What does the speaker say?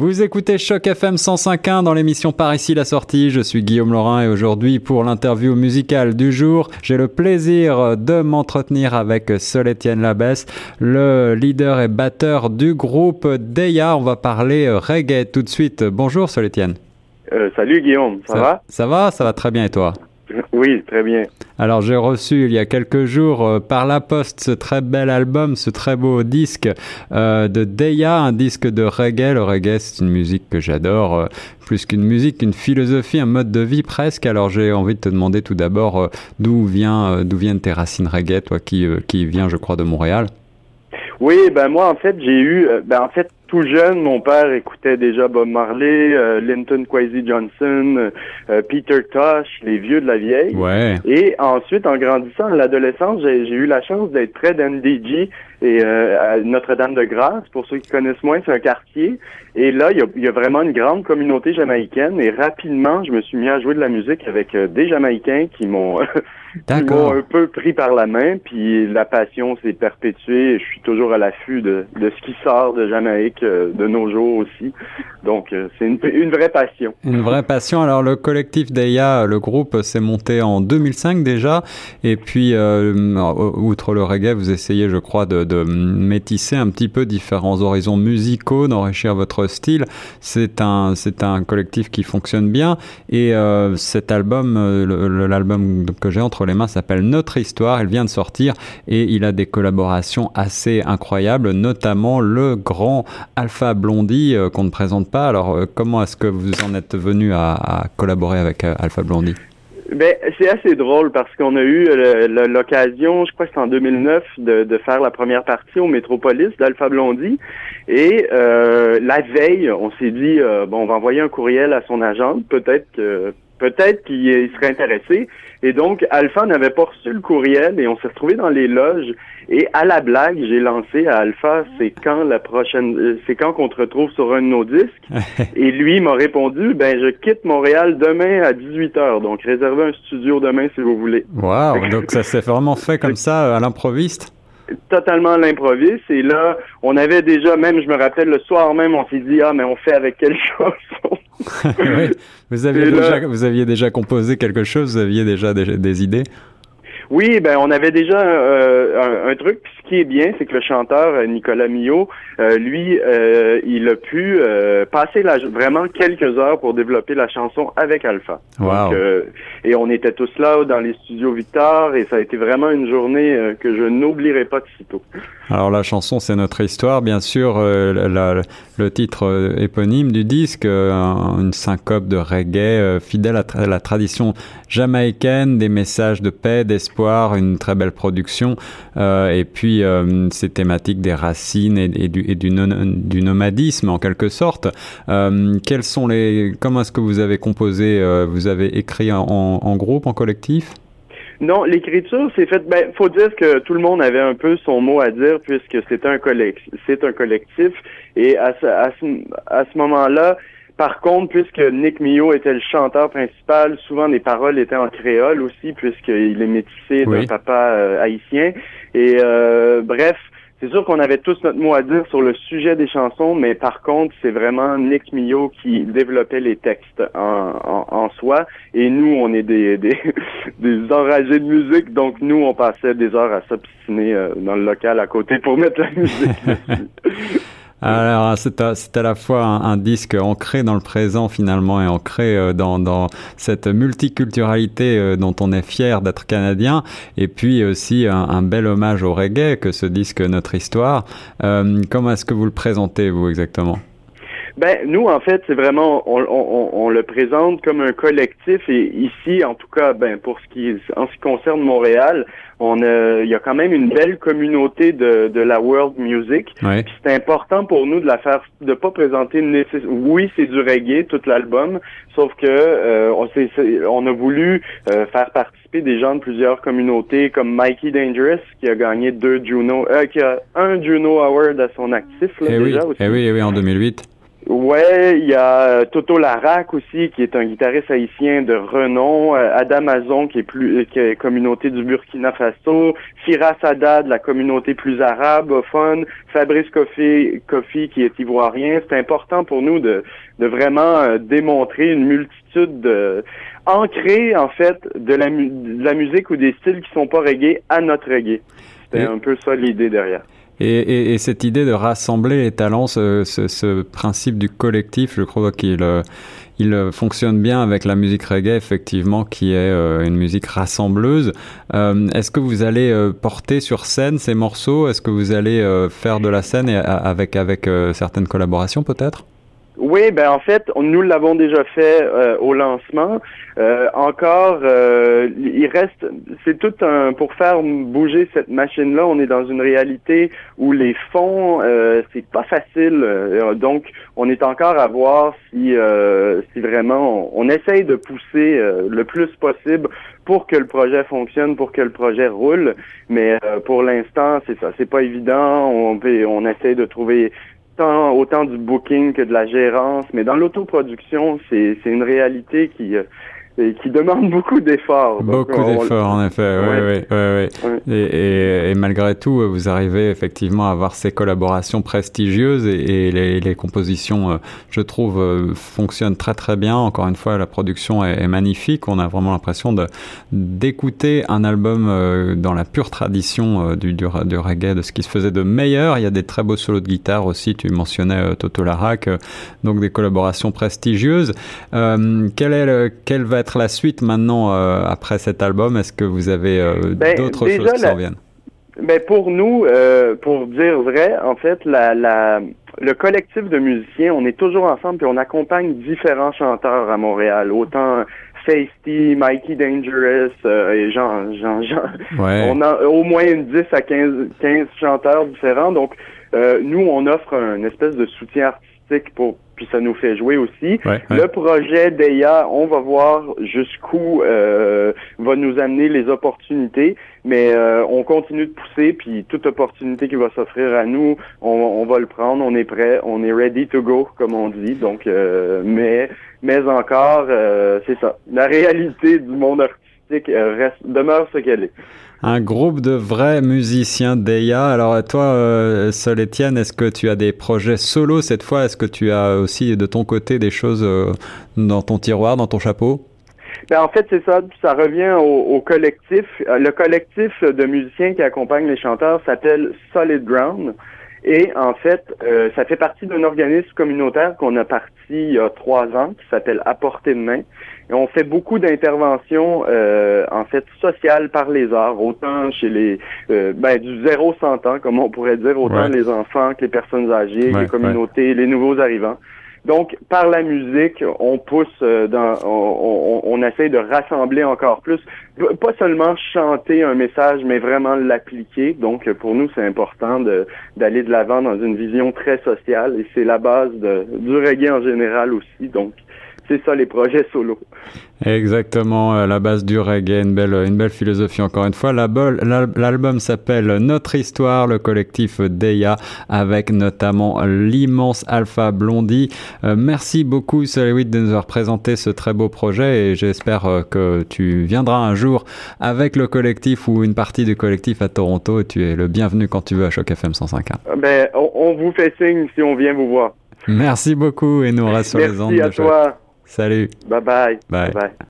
Vous écoutez Choc FM 105.1 dans l'émission Par ici la sortie. Je suis Guillaume Laurin et aujourd'hui pour l'interview musicale du jour, j'ai le plaisir de m'entretenir avec Sol Etienne Labesse, le leader et batteur du groupe Deya. On va parler reggae tout de suite. Bonjour Sol Etienne. Euh, salut Guillaume, ça, va? Ça va, ça va très bien et toi? Oui, très bien. Alors j'ai reçu il y a quelques jours euh, par la poste ce très bel album, ce très beau disque euh, de Deya, un disque de reggae. Le reggae c'est une musique que j'adore, plus qu'une musique, une philosophie, un mode de vie presque. Alors j'ai envie de te demander tout d'abord d'où vient, d'où viennent tes racines reggae, toi qui qui viens je crois de Montréal? Oui, ben moi en fait j'ai eu, ben en fait tout jeune, mon père écoutait déjà Bob Marley, euh, Linton Kwesi Johnson, euh, euh, Peter Tosh, les vieux de la vieille. Ouais. Et ensuite, en grandissant, à l'adolescence, j'ai eu la chance d'être près d'NDG et à Notre-Dame-de-Grâce. Pour ceux qui connaissent moins, c'est un quartier. Et là, il y, a, y a, vraiment une grande communauté jamaïcaine. Et rapidement, je me suis mis à jouer de la musique avec des Jamaïcains qui m'ont un peu pris par la main. Puis la passion s'est perpétuée. Je suis toujours à l'affût de, de ce qui sort de Jamaïque de nos jours aussi. Donc, euh, c'est une, vraie passion. Une vraie passion. Alors, le collectif Deya, le groupe, s'est monté en 2005 déjà. Et puis, euh, outre le reggae, vous essayez, je crois, de, métisser un petit peu différents horizons musicaux, d'enrichir votre style. C'est un, c'est un collectif qui fonctionne bien. Et euh, cet album, l'album que j'ai entre les mains s'appelle Notre Histoire. Il vient de sortir et il a des collaborations assez incroyables, notamment le grand Alpha Blondie euh, qu'on ne présente pas. Alors, euh, comment est-ce que vous en êtes venu à, collaborer avec euh, Alpha Blondie? Ben, c'est assez drôle parce qu'on a eu l'occasion, je crois que c'est en 2009, de, faire la première partie au Métropolis d'Alpha Blondie. Et la veille, on s'est dit, bon, on va envoyer un courriel à son agente, peut-être que peut-être qu'il serait intéressé. Et donc, Alpha n'avait pas reçu le courriel et on s'est retrouvé dans les loges. Et à la blague, j'ai lancé à Alpha, c'est quand la prochaine, euh, c'est quand qu'on te retrouve sur un de nos disques? et lui m'a répondu, ben je quitte Montréal demain à 18h. Donc réservez un studio demain si vous voulez. Wow, donc ça s'est vraiment fait comme ça à l'improviste? Totalement à l'improviste. Et là, on avait déjà, même, je me rappelle, le soir même, on s'est dit, ah, mais on fait avec quelle chose? vous, aviez déjà, vous aviez déjà composé quelque chose, vous aviez déjà des idées? Oui, ben on avait déjà euh, un, truc. Puis ce qui est bien, c'est que le chanteur euh, Nicolas Millot, euh, lui, il a pu passer la, vraiment quelques heures pour développer la chanson avec Alpha. Wow. et on était tous là dans les studios Victor et ça a été vraiment une journée que je n'oublierai pas de sitôt. Alors la chanson, c'est notre histoire, bien sûr. le titre éponyme du disque, une syncope de reggae fidèle à, la tradition jamaïcaine, des messages de paix, d'espoir une très belle production, euh, et puis euh, ces thématiques des racines et, du, nomadisme en quelque sorte. Euh, sont les, comment est-ce que vous avez composé Vous avez écrit en, groupe, en collectif? Non, l'écriture, c'est fait. Ben, faut dire que tout le monde avait un peu son mot à dire puisque c'est un collectif. Et à ce moment-là, par contre, puisque Nick Mio était le chanteur principal, souvent les paroles étaient en créole aussi, puisqu'il est métissé d'un papa euh, haïtien. Et euh, bref, c'est sûr qu'on avait tous notre mot à dire sur le sujet des chansons, mais par contre, c'est vraiment Nick Mio qui développait les textes en, en, soi. Et nous, on est des, des, des, enragés de musique, donc nous, on passait des heures à s'obstiner euh, dans le local à côté pour mettre la musique Alors, c'est à, à, la fois un, disque ancré dans le présent finalement et ancré euh, dans, dans cette multiculturalité euh, dont on est fier d'être canadien, et puis aussi un, bel hommage au reggae que ce disque Notre Histoire. Euh, comment est-ce que vous le présentez, vous, exactement? Ben, nous, en fait, c'est vraiment, on, on, on, le présente comme un collectif et ici, en tout cas, ben, pour ce qui, en ce qui concerne Montréal, on a, il y a quand même une belle communauté de, de la world music. C'est important pour nous de la faire, de pas présenter Oui, c'est du reggae tout l'album, sauf que euh, on, on a voulu euh, faire participer des gens de plusieurs communautés, comme Mikey Dangerous qui a gagné deux Juno, euh, qui a un Juno Award à son actif là, eh déjà oui. aussi. Eh oui, eh oui, en 2008. Ouais, il y a Toto Larac aussi, qui est un guitariste haïtien de renom. Adam Azon, qui est plus qui est communauté du Burkina Faso. Firas Haddad, la communauté plus arabophone. Fabrice Kofi, Kofi qui est ivoirien. C'est important pour nous de, de vraiment démontrer une multitude de ancrer en fait de la, de la musique ou des styles qui sont pas reggae à notre reggae. C'est un peu ça l'idée derrière. Et, et, et, cette idée de rassembler les talents, ce, ce, ce principe du collectif, je crois qu'il euh, il fonctionne bien avec la musique reggae, effectivement, qui est euh, une musique rassembleuse. Euh, Est-ce que vous allez euh, porter sur scène ces morceaux? Est-ce que vous allez faire de la scène avec, avec certaines collaborations peut-être? Oui, ben en fait, nous l'avons déjà fait euh, au lancement. Euh, encore, euh, il reste, c'est tout un pour faire bouger cette machine-là. On est dans une réalité où les fonds, c'est pas facile. donc, on est encore à voir si, si vraiment on, essaye de pousser le plus possible pour que le projet fonctionne, pour que le projet roule. Mais pour l'instant, c'est ça, c'est pas évident. On, on essaie de trouver autant du booking que de la gérance, mais dans l'autoproduction, c'est une réalité qui, euh, et qui demande beaucoup d'efforts. Beaucoup d'efforts, en effet. Oui, oui, oui. Et, et, malgré tout, vous arrivez effectivement à avoir ces collaborations prestigieuses et, les, les, compositions, euh, je trouve, euh, fonctionnent très très bien. Encore une fois, la production est, magnifique. On a vraiment l'impression d'écouter un album euh, dans la pure tradition du, du, du, reggae, de ce qui se faisait de meilleur. Il y a des très beaux solos de guitare aussi. Tu mentionnais Toto Larac, donc des collaborations prestigieuses. quel est le, quel va être la suite maintenant euh, après cet album? Est-ce que vous avez euh, ben, d'autres choses qui s'en viennent ben pour nous, euh, pour dire vrai, en fait, la, la, le collectif de musiciens, on est toujours ensemble puis on accompagne différents chanteurs à Montréal, autant Feisty, Mikey Dangerous et Jean, Jean, Jean. On a au moins une 10 à 15, 15 chanteurs différents. Donc, nous, on offre un espèce de soutien artistique pour puis ça nous fait jouer aussi. Le projet d'EIA, on va voir jusqu'où euh, va nous amener les opportunités, mais euh, on continue de pousser, puis toute opportunité qui va s'offrir à nous, on, on, va le prendre, on est prêt, on est ready to go, comme on dit. Donc, euh, mais mais encore, euh, c'est ça. La réalité du monde artistique reste demeure ce qu'elle est un groupe de vrais musiciens d'EIA. Alors toi, euh, Sol Etienne, est-ce que tu as des projets solo cette fois? Est-ce que tu as aussi de ton côté des choses euh, dans ton tiroir, dans ton chapeau? Ben, en fait, c'est ça. Ça revient au, collectif. Euh, le collectif de musiciens qui accompagne les chanteurs s'appelle Solid Ground. Et en fait, euh, ça fait partie d'un organisme communautaire qu'on a parti il y a trois ans, qui s'appelle Apporter de main. Et on fait beaucoup d'interventions, euh, en fait, sociales par les arts, autant chez les, euh, ben, du zéro cent ans, comme on pourrait dire, autant les enfants que les personnes âgées, les communautés, les nouveaux arrivants. Donc, par la musique, on pousse euh, dans, on, on, on, essaie de rassembler encore plus, pas seulement chanter un message, mais vraiment l'appliquer. Donc, pour nous, c'est important d'aller de l'avant dans une vision très sociale, et c'est la base de, du reggae en général aussi. Donc, c'est ça les projets solo. Exactement, euh, la base du reggae, une belle, une belle philosophie encore une fois. L'album s'appelle Notre Histoire, le collectif Deya, avec notamment l'immense Alpha Blondie. Euh, merci beaucoup Solewit de nous avoir présenté ce très beau projet et j'espère euh, que tu viendras un jour avec le collectif ou une partie du collectif à Toronto. Tu es le bienvenu quand tu veux à Choc FM 105.1. Ben, on, on vous fait signe si on vient vous voir. Merci beaucoup et nous sur les ondes. Merci à toi. Salut. Bye bye. Bye. bye.